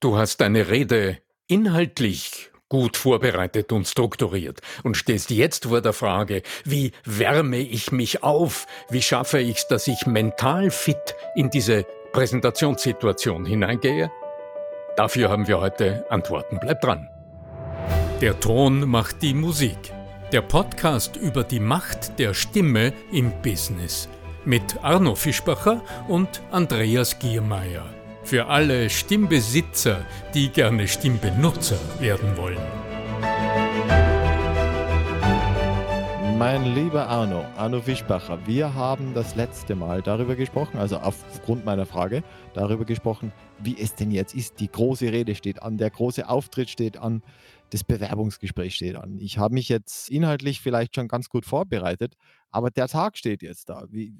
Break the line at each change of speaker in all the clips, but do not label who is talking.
Du hast deine Rede inhaltlich gut vorbereitet und strukturiert und stehst jetzt vor der Frage, wie wärme ich mich auf? Wie schaffe ich es, dass ich mental fit in diese Präsentationssituation hineingehe? Dafür haben wir heute Antworten. Bleib dran. Der Ton macht die Musik. Der Podcast über die Macht der Stimme im Business mit Arno Fischbacher und Andreas Giermeier. Für alle Stimmbesitzer, die gerne Stimmbenutzer werden wollen.
Mein lieber Arno, Arno Fischbacher, wir haben das letzte Mal darüber gesprochen, also aufgrund meiner Frage, darüber gesprochen, wie es denn jetzt ist. Die große Rede steht an, der große Auftritt steht an, das Bewerbungsgespräch steht an. Ich habe mich jetzt inhaltlich vielleicht schon ganz gut vorbereitet, aber der Tag steht jetzt da. Wie,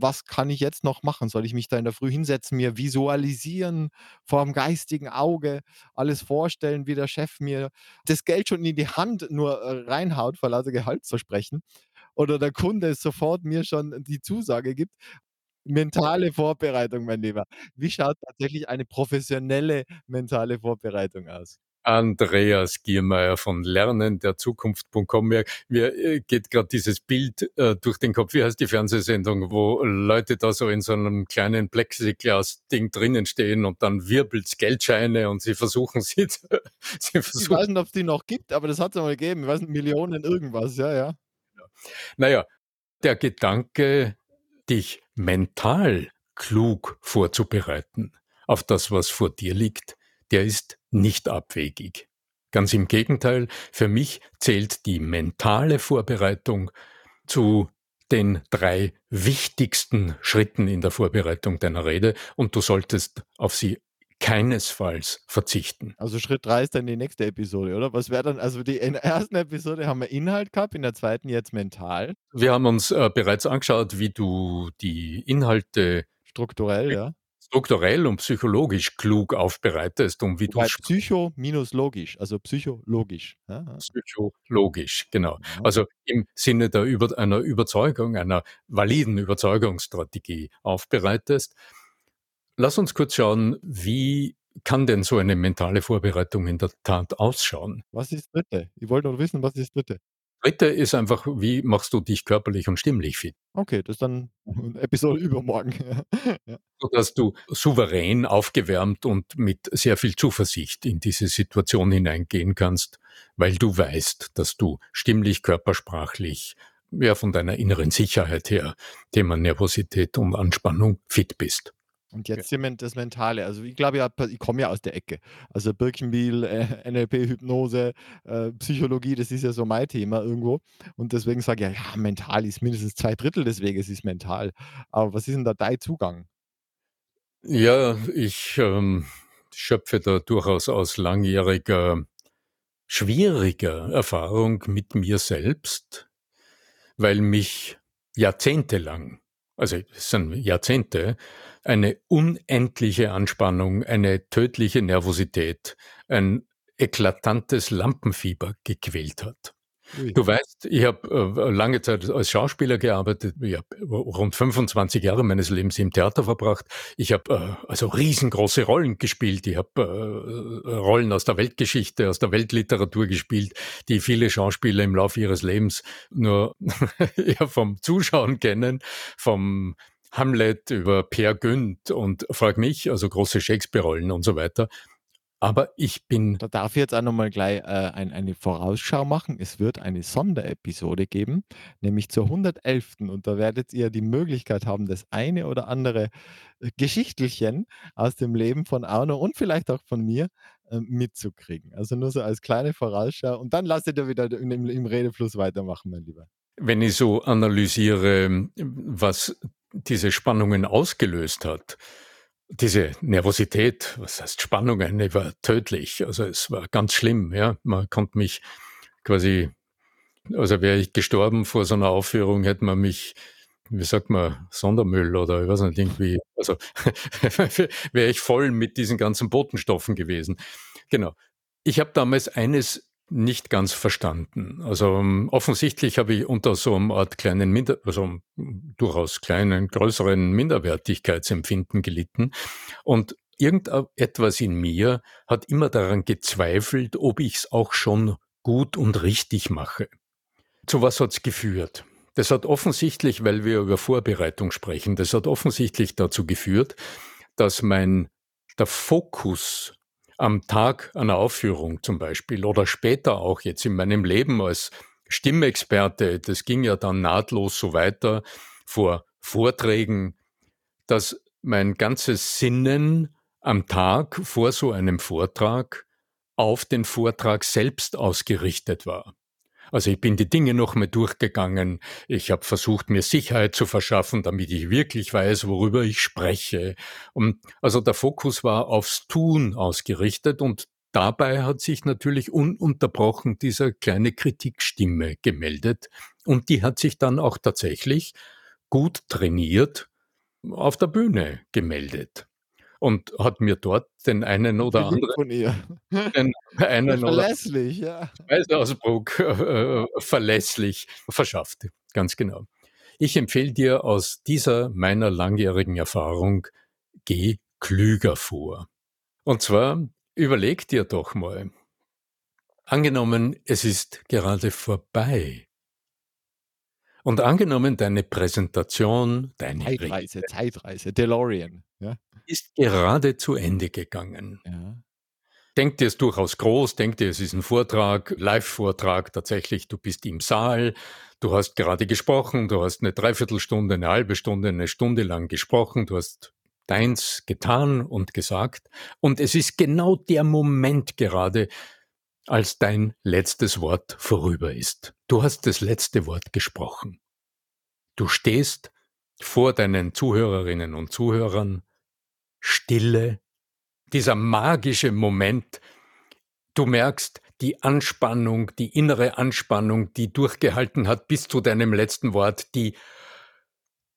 was kann ich jetzt noch machen? Soll ich mich da in der Früh hinsetzen, mir visualisieren, vor dem geistigen Auge alles vorstellen, wie der Chef mir das Geld schon in die Hand nur äh, reinhaut, vor lauter Gehaltsversprechen? Oder der Kunde sofort mir schon die Zusage gibt? Mentale Vorbereitung, mein Lieber. Wie schaut tatsächlich eine professionelle mentale Vorbereitung aus?
Andreas Giermeier von lernenderzukunft.com. Mir, mir äh, geht gerade dieses Bild äh, durch den Kopf. Wie heißt die Fernsehsendung, wo Leute da so in so einem kleinen Plexiglas-Ding drinnen stehen und dann wirbelt's Geldscheine und sie versuchen sie,
sie versuchen. Ich weiß nicht, ob es die noch gibt, aber das hat es mal gegeben. Ich weiß nicht, Millionen irgendwas, ja, ja.
Naja, der Gedanke, dich mental klug vorzubereiten auf das, was vor dir liegt, der ist nicht abwegig. Ganz im Gegenteil, für mich zählt die mentale Vorbereitung zu den drei wichtigsten Schritten in der Vorbereitung deiner Rede und du solltest auf sie keinesfalls verzichten.
Also Schritt drei ist dann die nächste Episode, oder? Was wäre dann, also die in der ersten Episode haben wir Inhalt gehabt, in der zweiten jetzt mental.
Wir haben uns äh, bereits angeschaut, wie du die Inhalte
strukturell, ja
strukturell und psychologisch klug aufbereitest, um wie
du Psycho minus logisch, also psychologisch.
Ja. Psychologisch, genau. Ja. Also im Sinne der über, einer Überzeugung, einer validen Überzeugungsstrategie aufbereitest. Lass uns kurz schauen, wie kann denn so eine mentale Vorbereitung in der Tat ausschauen?
Was ist dritte? Ich wollte noch wissen, was ist dritte?
Dritte ist einfach, wie machst du dich körperlich und stimmlich fit?
Okay, das ist dann Episode übermorgen.
ja. Sodass du souverän, aufgewärmt und mit sehr viel Zuversicht in diese Situation hineingehen kannst, weil du weißt, dass du stimmlich, körpersprachlich, ja, von deiner inneren Sicherheit her, Thema Nervosität und Anspannung fit bist.
Und jetzt hier das Mentale. Also ich glaube ja, ich komme ja aus der Ecke. Also Birkenbiel, äh, NLP, Hypnose, äh, Psychologie, das ist ja so mein Thema irgendwo. Und deswegen sage ich ja, ja, mental ist mindestens zwei Drittel des Weges ist mental. Aber was ist denn da dein Zugang?
Ja, ich ähm, schöpfe da durchaus aus langjähriger, schwieriger Erfahrung mit mir selbst, weil mich jahrzehntelang, also es sind Jahrzehnte, eine unendliche Anspannung, eine tödliche Nervosität, ein eklatantes Lampenfieber gequält hat. Du weißt, ich habe äh, lange Zeit als Schauspieler gearbeitet. Ich habe rund 25 Jahre meines Lebens im Theater verbracht. Ich habe äh, also riesengroße Rollen gespielt. Ich habe äh, Rollen aus der Weltgeschichte, aus der Weltliteratur gespielt, die viele Schauspieler im Laufe ihres Lebens nur ja, vom Zuschauen kennen, vom Hamlet über Per Günd und Frag mich, also große Shakespeare-Rollen und so weiter. Aber ich bin.
Da darf ich jetzt auch nochmal gleich äh, ein, eine Vorausschau machen. Es wird eine Sonderepisode geben, nämlich zur 111. Und da werdet ihr die Möglichkeit haben, das eine oder andere äh, Geschichtelchen aus dem Leben von Arno und vielleicht auch von mir äh, mitzukriegen. Also nur so als kleine Vorausschau. Und dann lasst ihr wieder im, im Redefluss weitermachen, mein Lieber.
Wenn ich so analysiere, was diese Spannungen ausgelöst hat, diese Nervosität, was heißt Spannungen, die war tödlich. Also es war ganz schlimm, ja. Man konnte mich quasi, also wäre ich gestorben vor so einer Aufführung, hätte man mich, wie sagt man, Sondermüll oder ich weiß nicht, irgendwie, also wäre ich voll mit diesen ganzen Botenstoffen gewesen. Genau. Ich habe damals eines nicht ganz verstanden. Also um, ähm, offensichtlich habe ich unter so einem Art kleinen, Minder also durchaus kleinen, größeren Minderwertigkeitsempfinden gelitten und irgendetwas in mir hat immer daran gezweifelt, ob ich es auch schon gut und richtig mache. Zu was hat's geführt? Das hat offensichtlich, weil wir über Vorbereitung sprechen, das hat offensichtlich dazu geführt, dass mein der Fokus am Tag einer Aufführung zum Beispiel oder später auch jetzt in meinem Leben als Stimmexperte, das ging ja dann nahtlos so weiter vor Vorträgen, dass mein ganzes Sinnen am Tag vor so einem Vortrag auf den Vortrag selbst ausgerichtet war. Also ich bin die Dinge nochmal durchgegangen. Ich habe versucht, mir Sicherheit zu verschaffen, damit ich wirklich weiß, worüber ich spreche. Und also der Fokus war aufs Tun ausgerichtet und dabei hat sich natürlich ununterbrochen dieser kleine Kritikstimme gemeldet. Und die hat sich dann auch tatsächlich gut trainiert auf der Bühne gemeldet und hat mir dort den einen oder anderen
von ihr.
den einen oder
Verlässlich, ja.
Schweißausbruch äh, verlässlich verschafft. Ganz genau. Ich empfehle dir aus dieser meiner langjährigen Erfahrung, geh klüger vor. Und zwar überleg dir doch mal, angenommen, es ist gerade vorbei. Und angenommen, deine Präsentation, deine
Zeitreise, Zeitreise, DeLorean. Ja.
Ist gerade zu Ende gegangen.
Ja.
Denk dir es durchaus groß, denk dir, es ist ein Vortrag, Live-Vortrag tatsächlich, du bist im Saal, du hast gerade gesprochen, du hast eine Dreiviertelstunde, eine halbe Stunde, eine Stunde lang gesprochen, du hast deins getan und gesagt und es ist genau der Moment gerade, als dein letztes Wort vorüber ist. Du hast das letzte Wort gesprochen. Du stehst vor deinen Zuhörerinnen und Zuhörern Stille, dieser magische Moment. Du merkst die Anspannung, die innere Anspannung, die durchgehalten hat bis zu deinem letzten Wort, die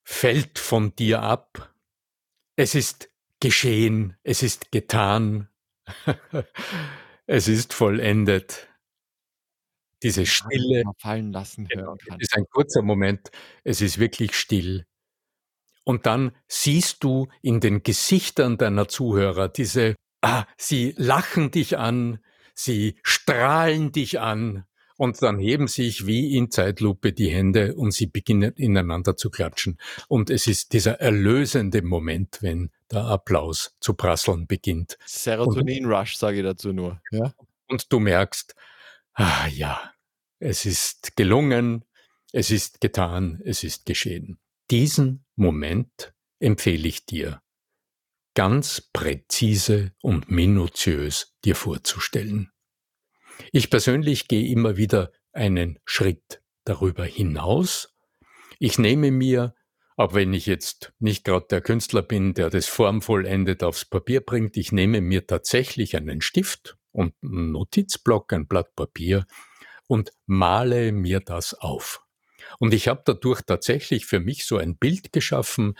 fällt von dir ab. Es ist geschehen, es ist getan, es ist vollendet. Diese Stille.
Fallen lassen
genau, hören kann. ist ein kurzer Moment, es ist wirklich still. Und dann siehst du in den Gesichtern deiner Zuhörer diese, ah, sie lachen dich an, sie strahlen dich an und dann heben sich wie in Zeitlupe die Hände und sie beginnen ineinander zu klatschen. Und es ist dieser erlösende Moment, wenn der Applaus zu prasseln beginnt.
Serotonin-Rush, sage ich dazu nur. Ja?
Und du merkst, ah ja, es ist gelungen, es ist getan, es ist geschehen. Diesen Moment empfehle ich dir, ganz präzise und minutiös dir vorzustellen. Ich persönlich gehe immer wieder einen Schritt darüber hinaus. Ich nehme mir, auch wenn ich jetzt nicht gerade der Künstler bin, der das formvollendet aufs Papier bringt, ich nehme mir tatsächlich einen Stift und einen Notizblock, ein Blatt Papier und male mir das auf. Und ich habe dadurch tatsächlich für mich so ein Bild geschaffen,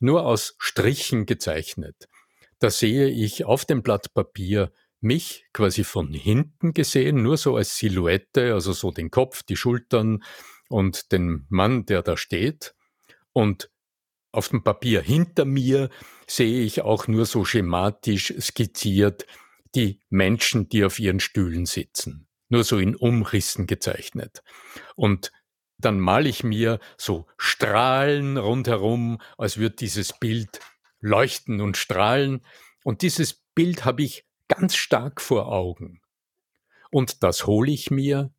nur aus Strichen gezeichnet. Da sehe ich auf dem Blatt Papier mich quasi von hinten gesehen, nur so als Silhouette, also so den Kopf, die Schultern und den Mann, der da steht. Und auf dem Papier hinter mir sehe ich auch nur so schematisch skizziert die Menschen, die auf ihren Stühlen sitzen. Nur so in Umrissen gezeichnet. Und dann male ich mir so Strahlen rundherum, als würde dieses Bild leuchten und strahlen. Und dieses Bild habe ich ganz stark vor Augen. Und das hole ich mir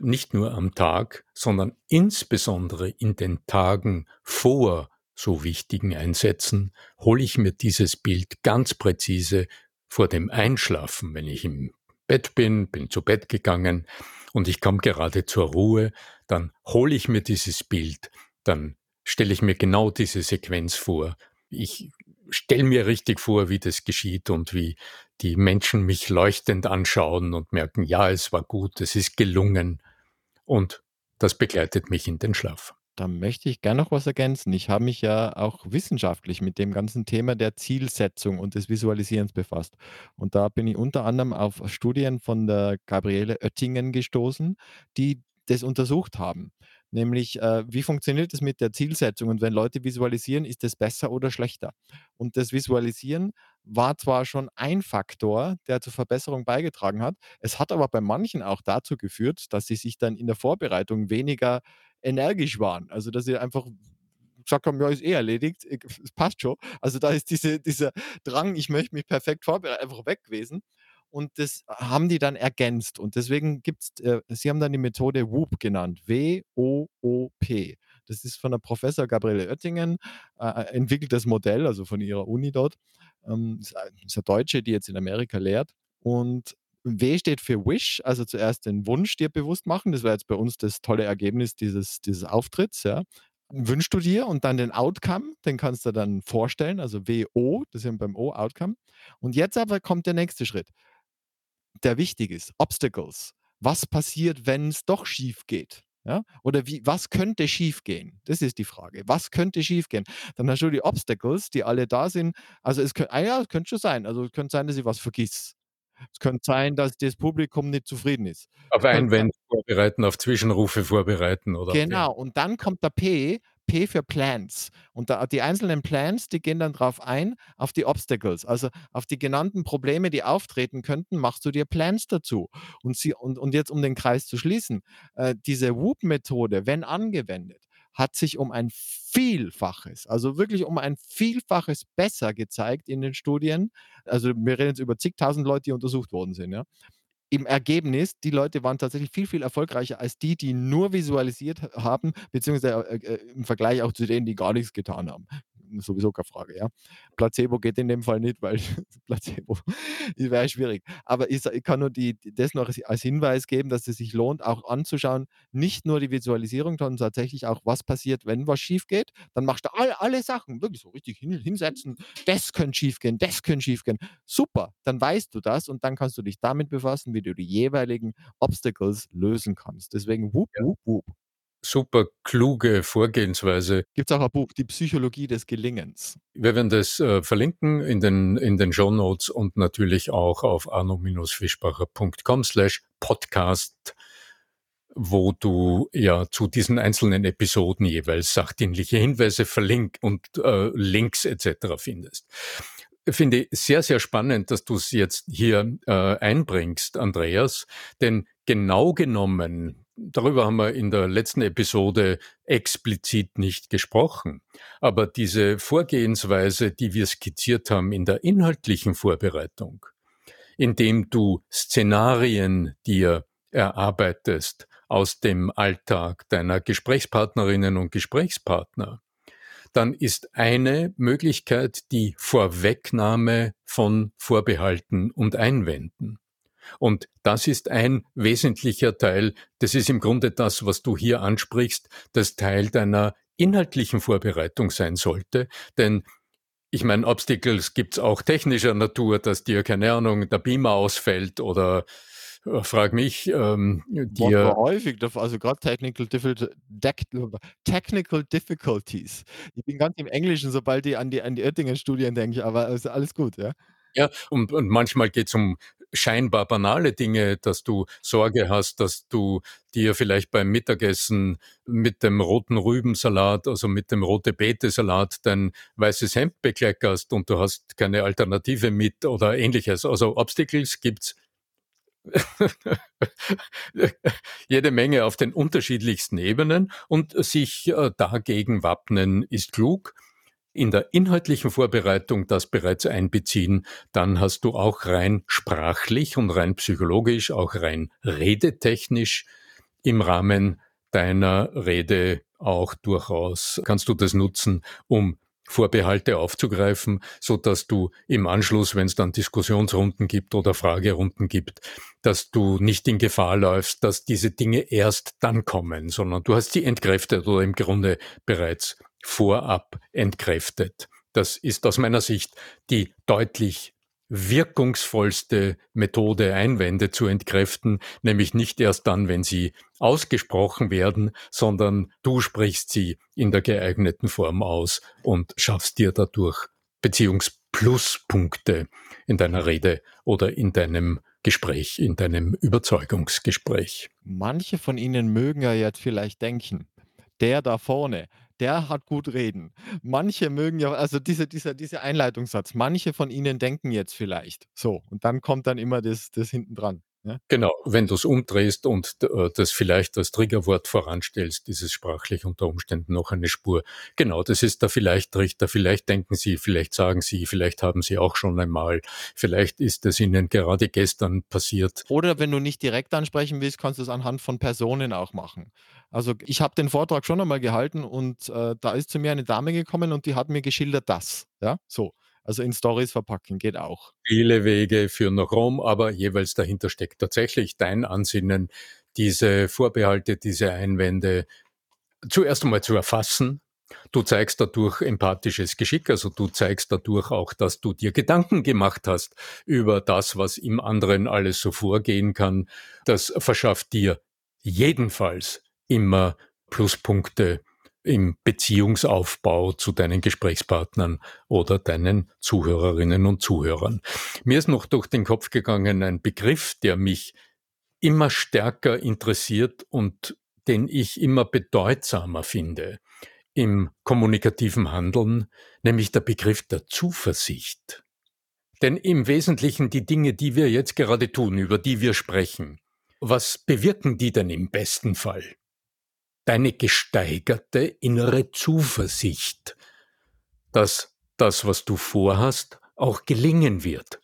nicht nur am Tag, sondern insbesondere in den Tagen vor so wichtigen Einsätzen, hole ich mir dieses Bild ganz präzise vor dem Einschlafen, wenn ich im Bett bin, bin zu Bett gegangen und ich komme gerade zur Ruhe, dann hole ich mir dieses Bild, dann stelle ich mir genau diese Sequenz vor. Ich stelle mir richtig vor, wie das geschieht und wie die Menschen mich leuchtend anschauen und merken, ja, es war gut, es ist gelungen. Und das begleitet mich in den Schlaf.
Da möchte ich gerne noch was ergänzen. Ich habe mich ja auch wissenschaftlich mit dem ganzen Thema der Zielsetzung und des Visualisierens befasst. Und da bin ich unter anderem auf Studien von der Gabriele Oettingen gestoßen, die das untersucht haben. nämlich äh, wie funktioniert es mit der Zielsetzung und wenn Leute visualisieren, ist es besser oder schlechter? Und das Visualisieren war zwar schon ein Faktor, der zur Verbesserung beigetragen hat, es hat aber bei manchen auch dazu geführt, dass sie sich dann in der Vorbereitung weniger energisch waren. Also dass sie einfach gesagt haben, ja, ist eh erledigt, es passt schon. Also da ist diese, dieser Drang, ich möchte mich perfekt vorbereiten, einfach weg gewesen. Und das haben die dann ergänzt. Und deswegen gibt es, äh, sie haben dann die Methode WOOP genannt. W-O-O-P. Das ist von der Professor Gabriele Oettingen, äh, äh entwickelt das Modell, also von ihrer Uni dort. Ähm, ist eine Deutsche, die jetzt in Amerika lehrt. Und W steht für Wish, also zuerst den Wunsch dir bewusst machen. Das war jetzt bei uns das tolle Ergebnis dieses, dieses Auftritts. Ja wünschst du dir und dann den Outcome, den kannst du dann vorstellen, also WO, das sind beim O Outcome. Und jetzt aber kommt der nächste Schritt, der wichtig ist, Obstacles. Was passiert, wenn es doch schief geht? Ja? Oder wie, was könnte schief gehen? Das ist die Frage. Was könnte schief gehen? Dann hast du die Obstacles, die alle da sind. Also es könnte, ah ja, es könnte schon sein. Also es könnte sein, dass ich was vergiss. Es könnte sein, dass das Publikum nicht zufrieden ist.
Auf Einwände vorbereiten, auf Zwischenrufe vorbereiten oder
Genau, und dann kommt der P, P für Plans. Und da, die einzelnen Plans, die gehen dann drauf ein, auf die Obstacles, also auf die genannten Probleme, die auftreten könnten, machst du dir Plans dazu. Und, sie, und, und jetzt, um den Kreis zu schließen, äh, diese Whoop-Methode, wenn angewendet, hat sich um ein Vielfaches, also wirklich um ein Vielfaches besser gezeigt in den Studien. Also wir reden jetzt über zigtausend Leute, die untersucht worden sind. Ja. Im Ergebnis, die Leute waren tatsächlich viel, viel erfolgreicher als die, die nur visualisiert haben, beziehungsweise äh, äh im Vergleich auch zu denen, die gar nichts getan haben sowieso keine Frage, ja. Placebo geht in dem Fall nicht, weil Placebo wäre schwierig. Aber ich, ich, kann nur die, das noch als Hinweis geben, dass es sich lohnt, auch anzuschauen, nicht nur die Visualisierung, sondern tatsächlich auch, was passiert, wenn was schief geht. Dann machst du all, alle Sachen, wirklich so richtig hin, hinsetzen, das könnte schief gehen, das könnte schief gehen. Super, dann weißt du das und dann kannst du dich damit befassen, wie du die jeweiligen Obstacles lösen kannst. Deswegen whoop, whoop, whoop
super kluge Vorgehensweise.
Gibt es auch ein Buch, Die Psychologie des Gelingens.
Wir werden das äh, verlinken in den, in den Show Notes und natürlich auch auf arno-fischbacher.com slash podcast, wo du ja zu diesen einzelnen Episoden jeweils sachdienliche Hinweise verlinkt und äh, Links etc. findest finde ich sehr, sehr spannend, dass du es jetzt hier äh, einbringst, Andreas, denn genau genommen darüber haben wir in der letzten Episode explizit nicht gesprochen. Aber diese Vorgehensweise, die wir skizziert haben in der inhaltlichen Vorbereitung, indem du Szenarien dir erarbeitest aus dem Alltag deiner Gesprächspartnerinnen und Gesprächspartner, dann ist eine Möglichkeit die Vorwegnahme von Vorbehalten und Einwänden. Und das ist ein wesentlicher Teil, das ist im Grunde das, was du hier ansprichst, das Teil deiner inhaltlichen Vorbereitung sein sollte. Denn ich meine, Obstacles gibt's auch technischer Natur, dass dir, keine Ahnung, der Beamer ausfällt oder äh, frag mich, ähm, dir.
häufig, also gerade technical, technical Difficulties. Ich bin ganz im Englischen, sobald ich an die, an die Oettingen-Studien denke, aber ist alles gut, ja.
Ja, und, und manchmal geht's um scheinbar banale Dinge, dass du Sorge hast, dass du dir vielleicht beim Mittagessen mit dem roten Rübensalat, also mit dem rote Beete-Salat, dein weißes Hemd bekleckerst und du hast keine Alternative mit oder ähnliches. Also Obstacles gibt's jede Menge auf den unterschiedlichsten Ebenen und sich äh, dagegen wappnen ist klug in der inhaltlichen Vorbereitung das bereits einbeziehen, dann hast du auch rein sprachlich und rein psychologisch, auch rein redetechnisch im Rahmen deiner Rede auch durchaus kannst du das nutzen, um Vorbehalte aufzugreifen, so dass du im Anschluss, wenn es dann Diskussionsrunden gibt oder Fragerunden gibt, dass du nicht in Gefahr läufst, dass diese Dinge erst dann kommen, sondern du hast sie entkräftet oder im Grunde bereits vorab entkräftet. Das ist aus meiner Sicht die deutlich wirkungsvollste Methode, Einwände zu entkräften, nämlich nicht erst dann, wenn sie ausgesprochen werden, sondern du sprichst sie in der geeigneten Form aus und schaffst dir dadurch Beziehungspluspunkte in deiner Rede oder in deinem Gespräch, in deinem Überzeugungsgespräch.
Manche von Ihnen mögen ja jetzt vielleicht denken, der da vorne, der hat gut reden. Manche mögen ja also diese dieser dieser Einleitungssatz, manche von Ihnen denken jetzt vielleicht. So, und dann kommt dann immer das das hinten dran. Ja?
Genau, wenn du es umdrehst und äh, das vielleicht als Triggerwort voranstellst, ist es sprachlich unter Umständen noch eine Spur. Genau, das ist der Vielleicht-Richter. Vielleicht denken Sie, vielleicht sagen Sie, vielleicht haben Sie auch schon einmal, vielleicht ist es Ihnen gerade gestern passiert.
Oder wenn du nicht direkt ansprechen willst, kannst du es anhand von Personen auch machen. Also ich habe den Vortrag schon einmal gehalten und äh, da ist zu mir eine Dame gekommen und die hat mir geschildert das. Ja, so. Also in Stories verpacken geht auch.
Viele Wege führen nach Rom, aber jeweils dahinter steckt tatsächlich dein Ansinnen, diese Vorbehalte, diese Einwände zuerst einmal zu erfassen. Du zeigst dadurch empathisches Geschick, also du zeigst dadurch auch, dass du dir Gedanken gemacht hast über das, was im anderen alles so vorgehen kann. Das verschafft dir jedenfalls immer Pluspunkte im Beziehungsaufbau zu deinen Gesprächspartnern oder deinen Zuhörerinnen und Zuhörern. Mir ist noch durch den Kopf gegangen ein Begriff, der mich immer stärker interessiert und den ich immer bedeutsamer finde im kommunikativen Handeln, nämlich der Begriff der Zuversicht. Denn im Wesentlichen die Dinge, die wir jetzt gerade tun, über die wir sprechen, was bewirken die denn im besten Fall? Deine gesteigerte innere Zuversicht, dass das, was du vorhast, auch gelingen wird.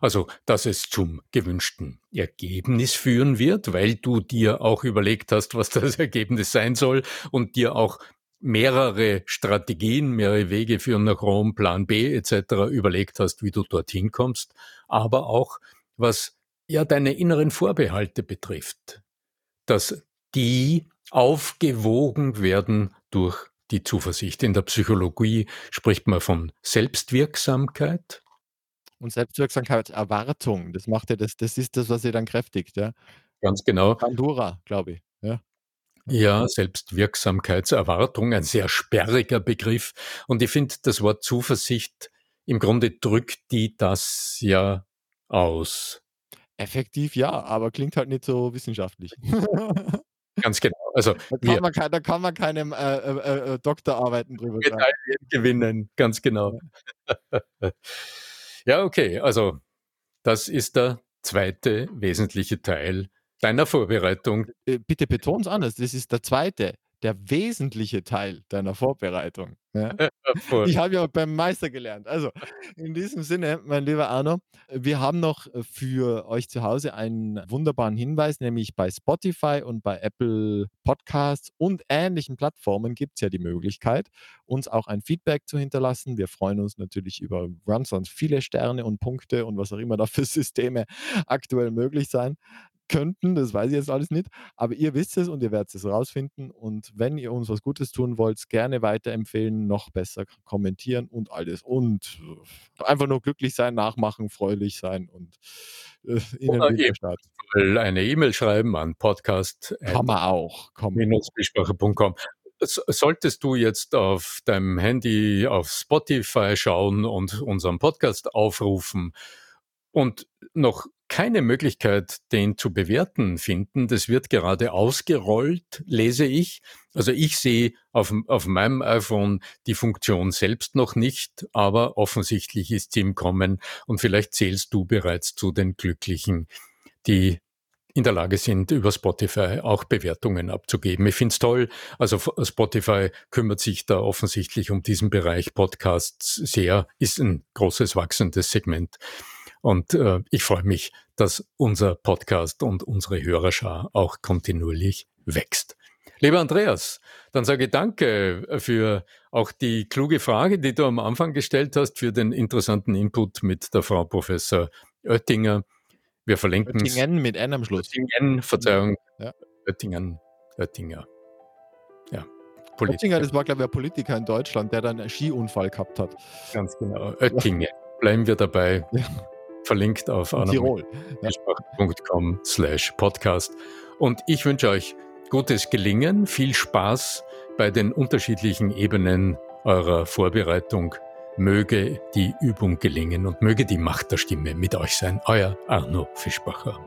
Also, dass es zum gewünschten Ergebnis führen wird, weil du dir auch überlegt hast, was das Ergebnis sein soll und dir auch mehrere Strategien, mehrere Wege führen nach Rom, Plan B etc. überlegt hast, wie du dorthin kommst, aber auch was ja deine inneren Vorbehalte betrifft, dass die aufgewogen werden durch die Zuversicht. In der Psychologie spricht man von Selbstwirksamkeit.
Und Selbstwirksamkeit, Erwartung, das macht ja das, das ist das, was ihr dann kräftigt, ja.
Ganz genau.
Pandora, glaube ich. Ja.
Ja, Selbstwirksamkeitserwartung, ein sehr sperriger Begriff. Und ich finde, das Wort Zuversicht im Grunde drückt die das ja aus.
Effektiv ja, aber klingt halt nicht so wissenschaftlich.
Ganz genau. Also
da kann, man, da kann man keine äh, äh, äh, Doktorarbeiten drüber
Medaillen gewinnen, ganz genau. Ja. ja, okay. Also das ist der zweite wesentliche Teil deiner Vorbereitung.
Äh, bitte beton's anders. Das ist der zweite der wesentliche Teil deiner Vorbereitung. Ja? ich habe ja beim Meister gelernt. Also in diesem Sinne, mein lieber Arno, wir haben noch äh, für euch zu Hause einen wunderbaren Hinweis, nämlich bei Spotify und bei Apple Podcasts und ähnlichen Plattformen gibt es ja die Möglichkeit, uns auch ein Feedback zu hinterlassen. Wir freuen uns natürlich über ganz, ganz viele Sterne und Punkte und was auch immer da für Systeme aktuell möglich sein könnten, das weiß ich jetzt alles nicht, aber ihr wisst es und ihr werdet es rausfinden und wenn ihr uns was Gutes tun wollt, gerne weiterempfehlen, noch besser kommentieren und alles und äh, einfach nur glücklich sein, nachmachen, fröhlich sein und
äh, in den Video starten. Eine E-Mail schreiben an podcast.
Kann man auch.
Minusbesprache.com. Solltest du jetzt auf deinem Handy auf Spotify schauen und unseren Podcast aufrufen und noch keine Möglichkeit, den zu bewerten finden. Das wird gerade ausgerollt, lese ich. Also ich sehe auf, auf meinem iPhone die Funktion selbst noch nicht, aber offensichtlich ist sie im Kommen und vielleicht zählst du bereits zu den Glücklichen, die in der Lage sind, über Spotify auch Bewertungen abzugeben. Ich finde es toll. Also Spotify kümmert sich da offensichtlich um diesen Bereich Podcasts sehr, ist ein großes wachsendes Segment. Und äh, ich freue mich, dass unser Podcast und unsere Hörerschar auch kontinuierlich wächst. Lieber Andreas, dann sage ich danke für auch die kluge Frage, die du am Anfang gestellt hast, für den interessanten Input mit der Frau Professor Oettinger. Wir verlinken
Oettingen mit N am Schluss.
Oettingen, Verzeihung. Ja. Oettingen, Oettinger.
Ja. Politiker. Oettinger, das war, glaube ich, ein Politiker in Deutschland, der dann einen Skiunfall gehabt hat.
Ganz genau. Oettingen. Bleiben wir dabei. Ja verlinkt auf
tirol.com
slash podcast. Und ich wünsche euch gutes Gelingen, viel Spaß bei den unterschiedlichen Ebenen eurer Vorbereitung. Möge die Übung gelingen und möge die Macht der Stimme mit euch sein. Euer Arno Fischbacher.